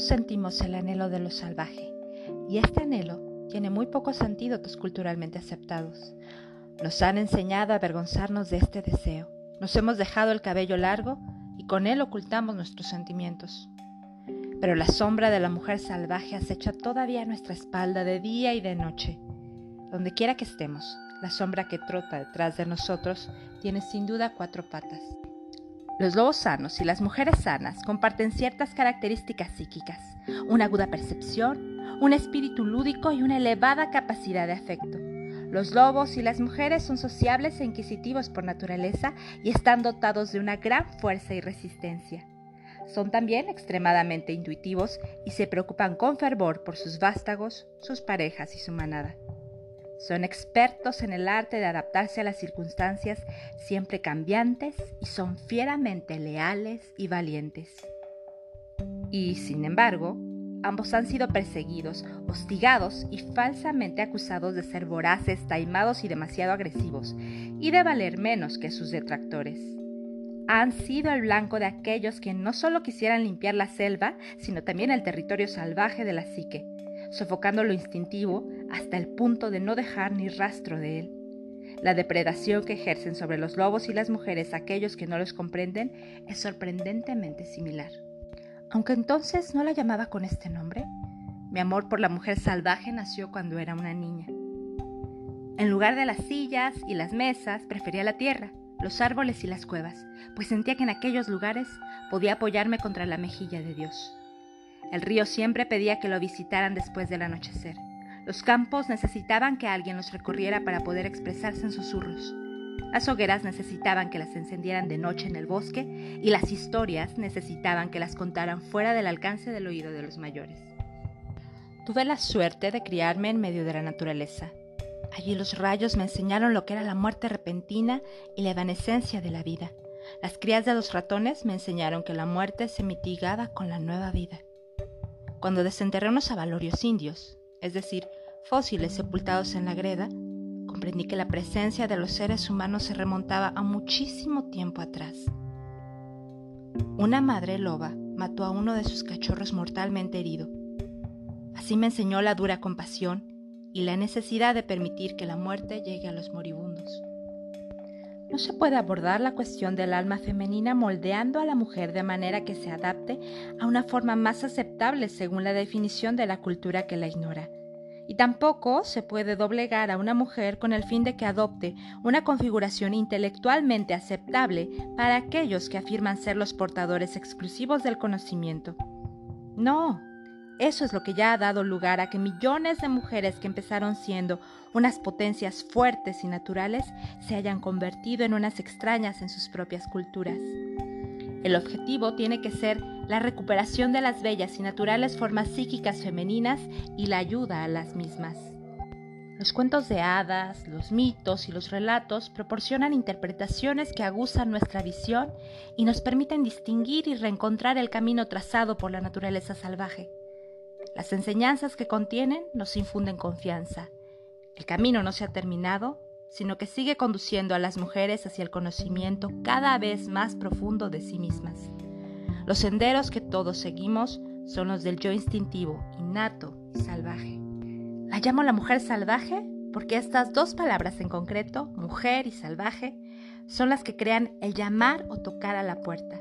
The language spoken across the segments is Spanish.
Sentimos el anhelo de lo salvaje, y este anhelo tiene muy pocos antídotos culturalmente aceptados. Nos han enseñado a avergonzarnos de este deseo. Nos hemos dejado el cabello largo y con él ocultamos nuestros sentimientos. Pero la sombra de la mujer salvaje acecha todavía nuestra espalda de día y de noche. Donde quiera que estemos, la sombra que trota detrás de nosotros tiene sin duda cuatro patas. Los lobos sanos y las mujeres sanas comparten ciertas características psíquicas, una aguda percepción, un espíritu lúdico y una elevada capacidad de afecto. Los lobos y las mujeres son sociables e inquisitivos por naturaleza y están dotados de una gran fuerza y resistencia. Son también extremadamente intuitivos y se preocupan con fervor por sus vástagos, sus parejas y su manada. Son expertos en el arte de adaptarse a las circunstancias siempre cambiantes y son fieramente leales y valientes. Y, sin embargo, ambos han sido perseguidos, hostigados y falsamente acusados de ser voraces, taimados y demasiado agresivos, y de valer menos que sus detractores. Han sido el blanco de aquellos que no solo quisieran limpiar la selva, sino también el territorio salvaje de la psique, sofocando lo instintivo hasta el punto de no dejar ni rastro de él. La depredación que ejercen sobre los lobos y las mujeres aquellos que no los comprenden es sorprendentemente similar. Aunque entonces no la llamaba con este nombre, mi amor por la mujer salvaje nació cuando era una niña. En lugar de las sillas y las mesas, prefería la tierra, los árboles y las cuevas, pues sentía que en aquellos lugares podía apoyarme contra la mejilla de Dios. El río siempre pedía que lo visitaran después del anochecer. Los campos necesitaban que alguien los recorriera para poder expresarse en susurros. Las hogueras necesitaban que las encendieran de noche en el bosque y las historias necesitaban que las contaran fuera del alcance del oído de los mayores. Tuve la suerte de criarme en medio de la naturaleza. Allí los rayos me enseñaron lo que era la muerte repentina y la evanescencia de la vida. Las crías de los ratones me enseñaron que la muerte se mitigaba con la nueva vida. Cuando desenterré unos avalorios indios, es decir, fósiles sepultados en la greda, comprendí que la presencia de los seres humanos se remontaba a muchísimo tiempo atrás. Una madre loba mató a uno de sus cachorros mortalmente herido. Así me enseñó la dura compasión y la necesidad de permitir que la muerte llegue a los moribundos. No se puede abordar la cuestión del alma femenina moldeando a la mujer de manera que se adapte a una forma más aceptable según la definición de la cultura que la ignora. Y tampoco se puede doblegar a una mujer con el fin de que adopte una configuración intelectualmente aceptable para aquellos que afirman ser los portadores exclusivos del conocimiento. No, eso es lo que ya ha dado lugar a que millones de mujeres que empezaron siendo unas potencias fuertes y naturales se hayan convertido en unas extrañas en sus propias culturas. El objetivo tiene que ser la recuperación de las bellas y naturales formas psíquicas femeninas y la ayuda a las mismas. Los cuentos de hadas, los mitos y los relatos proporcionan interpretaciones que aguzan nuestra visión y nos permiten distinguir y reencontrar el camino trazado por la naturaleza salvaje. Las enseñanzas que contienen nos infunden confianza. El camino no se ha terminado, sino que sigue conduciendo a las mujeres hacia el conocimiento cada vez más profundo de sí mismas. Los senderos que todos seguimos son los del yo instintivo, innato y salvaje. La llamo la mujer salvaje porque estas dos palabras en concreto, mujer y salvaje, son las que crean el llamar o tocar a la puerta.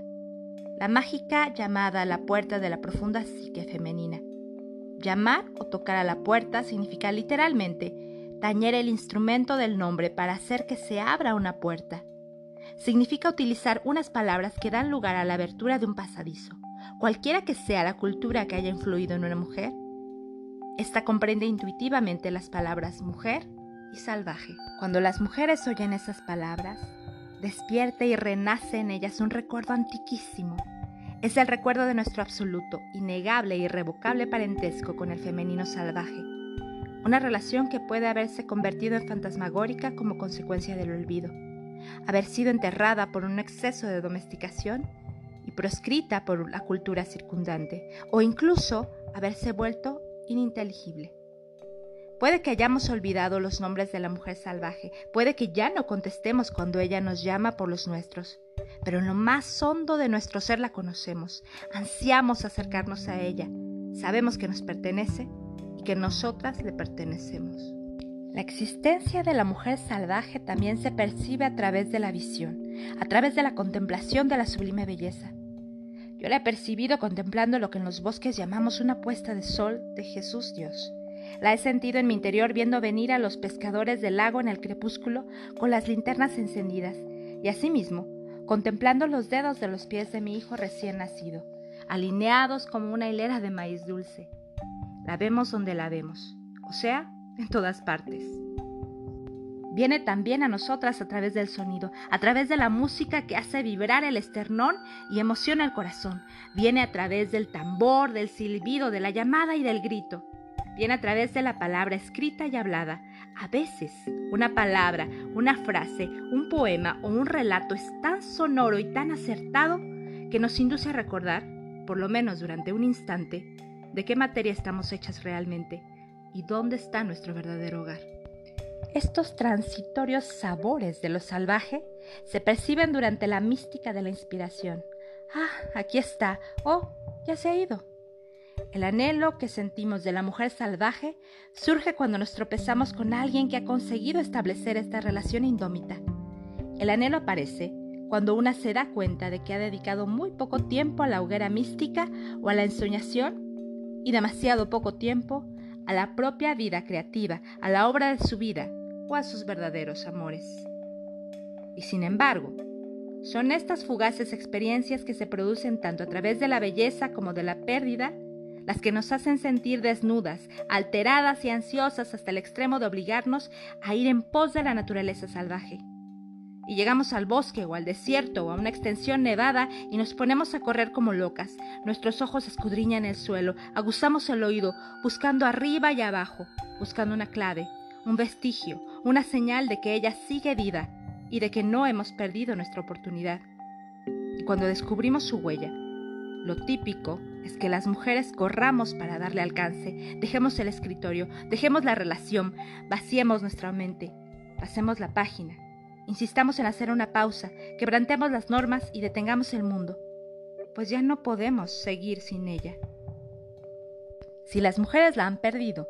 La mágica llamada a la puerta de la profunda psique femenina. Llamar o tocar a la puerta significa literalmente tañer el instrumento del nombre para hacer que se abra una puerta. Significa utilizar unas palabras que dan lugar a la abertura de un pasadizo, cualquiera que sea la cultura que haya influido en una mujer. Esta comprende intuitivamente las palabras mujer y salvaje. Cuando las mujeres oyen esas palabras, despierta y renace en ellas un recuerdo antiquísimo es el recuerdo de nuestro absoluto, innegable e irrevocable parentesco con el femenino salvaje. Una relación que puede haberse convertido en fantasmagórica como consecuencia del olvido, haber sido enterrada por un exceso de domesticación y proscrita por la cultura circundante, o incluso haberse vuelto ininteligible. Puede que hayamos olvidado los nombres de la mujer salvaje, puede que ya no contestemos cuando ella nos llama por los nuestros, pero en lo más hondo de nuestro ser la conocemos, ansiamos acercarnos a ella, sabemos que nos pertenece y que nosotras le pertenecemos. La existencia de la mujer salvaje también se percibe a través de la visión, a través de la contemplación de la sublime belleza. Yo la he percibido contemplando lo que en los bosques llamamos una puesta de sol de Jesús Dios. La he sentido en mi interior viendo venir a los pescadores del lago en el crepúsculo con las linternas encendidas y asimismo contemplando los dedos de los pies de mi hijo recién nacido, alineados como una hilera de maíz dulce. La vemos donde la vemos, o sea, en todas partes. Viene también a nosotras a través del sonido, a través de la música que hace vibrar el esternón y emociona el corazón. Viene a través del tambor, del silbido, de la llamada y del grito. Viene a través de la palabra escrita y hablada. A veces, una palabra, una frase, un poema o un relato es tan sonoro y tan acertado que nos induce a recordar, por lo menos durante un instante, de qué materia estamos hechas realmente y dónde está nuestro verdadero hogar. Estos transitorios sabores de lo salvaje se perciben durante la mística de la inspiración. Ah, aquí está. Oh, ya se ha ido. El anhelo que sentimos de la mujer salvaje surge cuando nos tropezamos con alguien que ha conseguido establecer esta relación indómita. El anhelo aparece cuando una se da cuenta de que ha dedicado muy poco tiempo a la hoguera mística o a la ensoñación y demasiado poco tiempo a la propia vida creativa, a la obra de su vida o a sus verdaderos amores. Y sin embargo, son estas fugaces experiencias que se producen tanto a través de la belleza como de la pérdida las que nos hacen sentir desnudas, alteradas y ansiosas hasta el extremo de obligarnos a ir en pos de la naturaleza salvaje. Y llegamos al bosque o al desierto o a una extensión nevada y nos ponemos a correr como locas. Nuestros ojos escudriñan el suelo, aguzamos el oído, buscando arriba y abajo, buscando una clave, un vestigio, una señal de que ella sigue viva y de que no hemos perdido nuestra oportunidad. Y cuando descubrimos su huella, lo típico es que las mujeres corramos para darle alcance, dejemos el escritorio, dejemos la relación, vaciemos nuestra mente, pasemos la página, insistamos en hacer una pausa, quebrantemos las normas y detengamos el mundo, pues ya no podemos seguir sin ella. Si las mujeres la han perdido,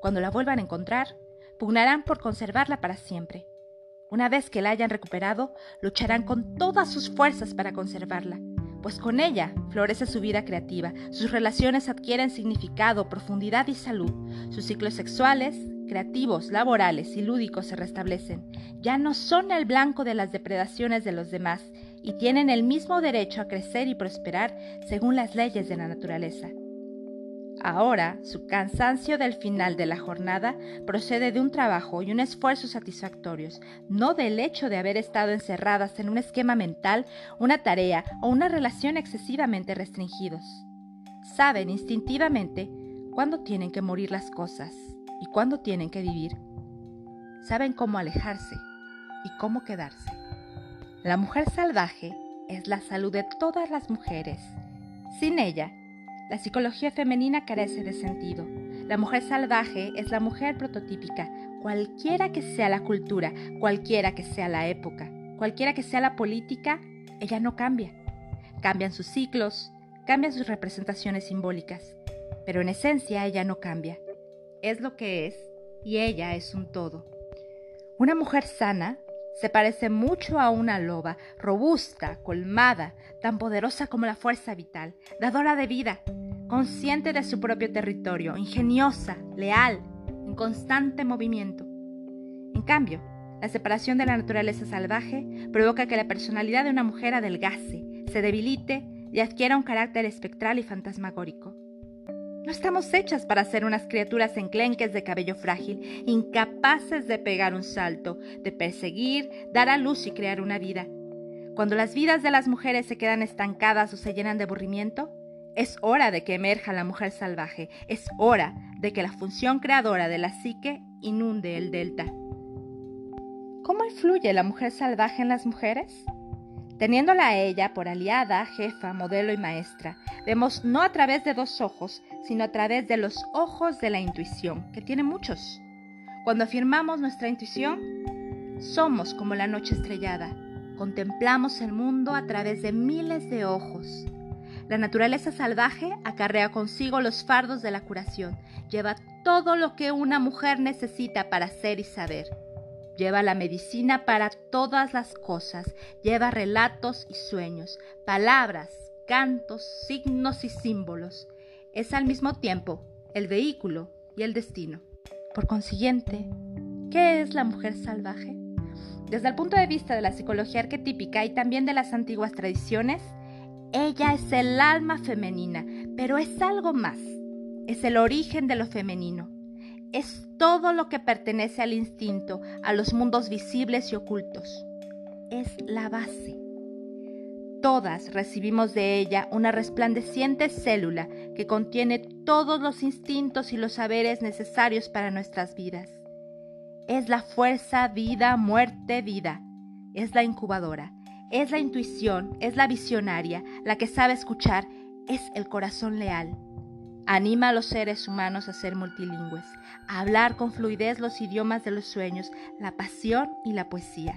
cuando la vuelvan a encontrar, pugnarán por conservarla para siempre. Una vez que la hayan recuperado, lucharán con todas sus fuerzas para conservarla, pues con ella florece su vida creativa, sus relaciones adquieren significado, profundidad y salud, sus ciclos sexuales, creativos, laborales y lúdicos se restablecen, ya no son el blanco de las depredaciones de los demás y tienen el mismo derecho a crecer y prosperar según las leyes de la naturaleza. Ahora, su cansancio del final de la jornada procede de un trabajo y un esfuerzo satisfactorios, no del hecho de haber estado encerradas en un esquema mental, una tarea o una relación excesivamente restringidos. Saben instintivamente cuándo tienen que morir las cosas y cuándo tienen que vivir. Saben cómo alejarse y cómo quedarse. La mujer salvaje es la salud de todas las mujeres. Sin ella, la psicología femenina carece de sentido. La mujer salvaje es la mujer prototípica, cualquiera que sea la cultura, cualquiera que sea la época, cualquiera que sea la política, ella no cambia. Cambian sus ciclos, cambian sus representaciones simbólicas, pero en esencia ella no cambia. Es lo que es y ella es un todo. Una mujer sana se parece mucho a una loba, robusta, colmada, tan poderosa como la fuerza vital, dadora de vida, consciente de su propio territorio, ingeniosa, leal, en constante movimiento. En cambio, la separación de la naturaleza salvaje provoca que la personalidad de una mujer adelgace, se debilite y adquiera un carácter espectral y fantasmagórico. No estamos hechas para ser unas criaturas enclenques de cabello frágil, incapaces de pegar un salto, de perseguir, dar a luz y crear una vida. Cuando las vidas de las mujeres se quedan estancadas o se llenan de aburrimiento, es hora de que emerja la mujer salvaje, es hora de que la función creadora de la psique inunde el delta. ¿Cómo influye la mujer salvaje en las mujeres? Teniéndola a ella por aliada, jefa, modelo y maestra, vemos no a través de dos ojos, sino a través de los ojos de la intuición, que tiene muchos. Cuando afirmamos nuestra intuición, somos como la noche estrellada, contemplamos el mundo a través de miles de ojos. La naturaleza salvaje acarrea consigo los fardos de la curación, lleva todo lo que una mujer necesita para ser y saber. Lleva la medicina para todas las cosas, lleva relatos y sueños, palabras, cantos, signos y símbolos. Es al mismo tiempo el vehículo y el destino. Por consiguiente, ¿qué es la mujer salvaje? Desde el punto de vista de la psicología arquetípica y también de las antiguas tradiciones, ella es el alma femenina, pero es algo más. Es el origen de lo femenino es todo lo que pertenece al instinto, a los mundos visibles y ocultos. Es la base. Todas recibimos de ella una resplandeciente célula que contiene todos los instintos y los saberes necesarios para nuestras vidas. Es la fuerza, vida, muerte, vida. Es la incubadora, es la intuición, es la visionaria, la que sabe escuchar, es el corazón leal Anima a los seres humanos a ser multilingües, a hablar con fluidez los idiomas de los sueños, la pasión y la poesía.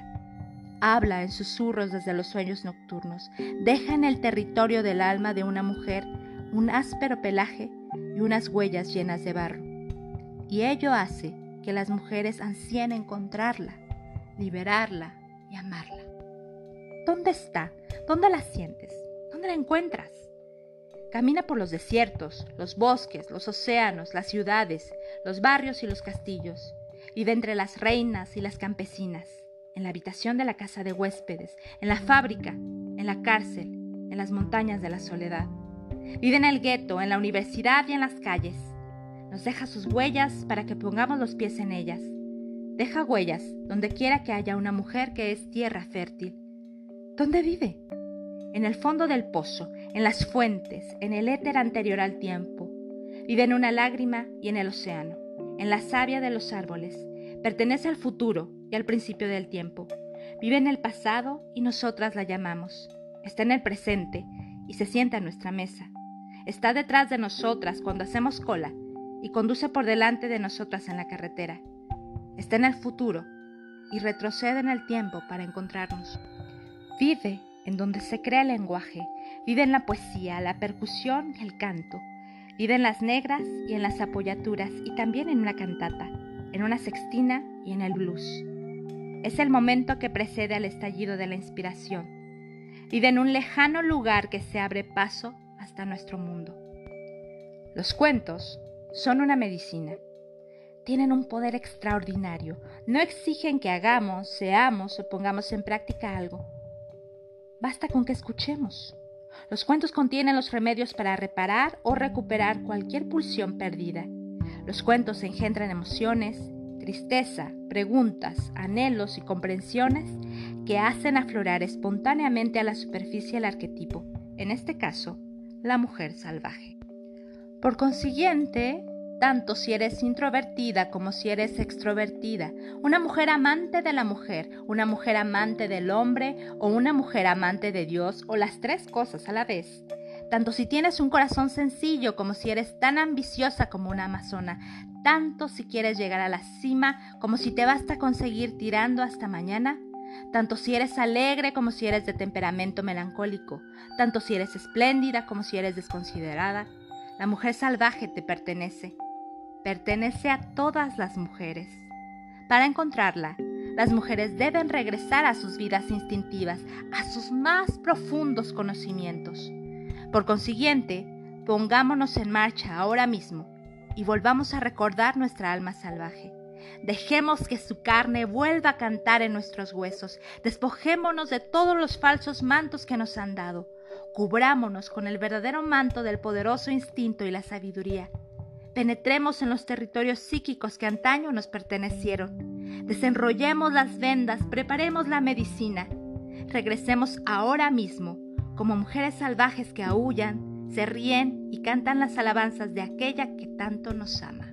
Habla en susurros desde los sueños nocturnos, deja en el territorio del alma de una mujer un áspero pelaje y unas huellas llenas de barro. Y ello hace que las mujeres ansíen encontrarla, liberarla y amarla. ¿Dónde está? ¿Dónde la sientes? ¿Dónde la encuentras? Camina por los desiertos, los bosques, los océanos, las ciudades, los barrios y los castillos. Vive entre las reinas y las campesinas, en la habitación de la casa de huéspedes, en la fábrica, en la cárcel, en las montañas de la soledad. Vive en el gueto, en la universidad y en las calles. Nos deja sus huellas para que pongamos los pies en ellas. Deja huellas donde quiera que haya una mujer que es tierra fértil. ¿Dónde vive? En el fondo del pozo, en las fuentes, en el éter anterior al tiempo. Vive en una lágrima y en el océano, en la savia de los árboles. Pertenece al futuro y al principio del tiempo. Vive en el pasado y nosotras la llamamos. Está en el presente y se sienta a nuestra mesa. Está detrás de nosotras cuando hacemos cola y conduce por delante de nosotras en la carretera. Está en el futuro y retrocede en el tiempo para encontrarnos. Vive en donde se crea el lenguaje, vive en la poesía, la percusión y el canto, vive en las negras y en las apoyaturas y también en una cantata, en una sextina y en el blues. Es el momento que precede al estallido de la inspiración. Vive en un lejano lugar que se abre paso hasta nuestro mundo. Los cuentos son una medicina. Tienen un poder extraordinario. No exigen que hagamos, seamos o pongamos en práctica algo Basta con que escuchemos. Los cuentos contienen los remedios para reparar o recuperar cualquier pulsión perdida. Los cuentos engendran emociones, tristeza, preguntas, anhelos y comprensiones que hacen aflorar espontáneamente a la superficie el arquetipo, en este caso, la mujer salvaje. Por consiguiente, tanto si eres introvertida como si eres extrovertida, una mujer amante de la mujer, una mujer amante del hombre o una mujer amante de Dios o las tres cosas a la vez. Tanto si tienes un corazón sencillo como si eres tan ambiciosa como una amazona, tanto si quieres llegar a la cima como si te basta conseguir tirando hasta mañana, tanto si eres alegre como si eres de temperamento melancólico, tanto si eres espléndida como si eres desconsiderada, la mujer salvaje te pertenece pertenece a todas las mujeres. Para encontrarla, las mujeres deben regresar a sus vidas instintivas, a sus más profundos conocimientos. Por consiguiente, pongámonos en marcha ahora mismo y volvamos a recordar nuestra alma salvaje. Dejemos que su carne vuelva a cantar en nuestros huesos. Despojémonos de todos los falsos mantos que nos han dado. Cubrámonos con el verdadero manto del poderoso instinto y la sabiduría. Penetremos en los territorios psíquicos que antaño nos pertenecieron. Desenrollemos las vendas, preparemos la medicina. Regresemos ahora mismo, como mujeres salvajes que aullan, se ríen y cantan las alabanzas de aquella que tanto nos ama.